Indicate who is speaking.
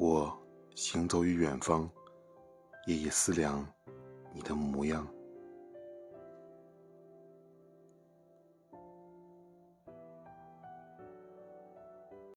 Speaker 1: 我行走于远方夜夜思量你的模样。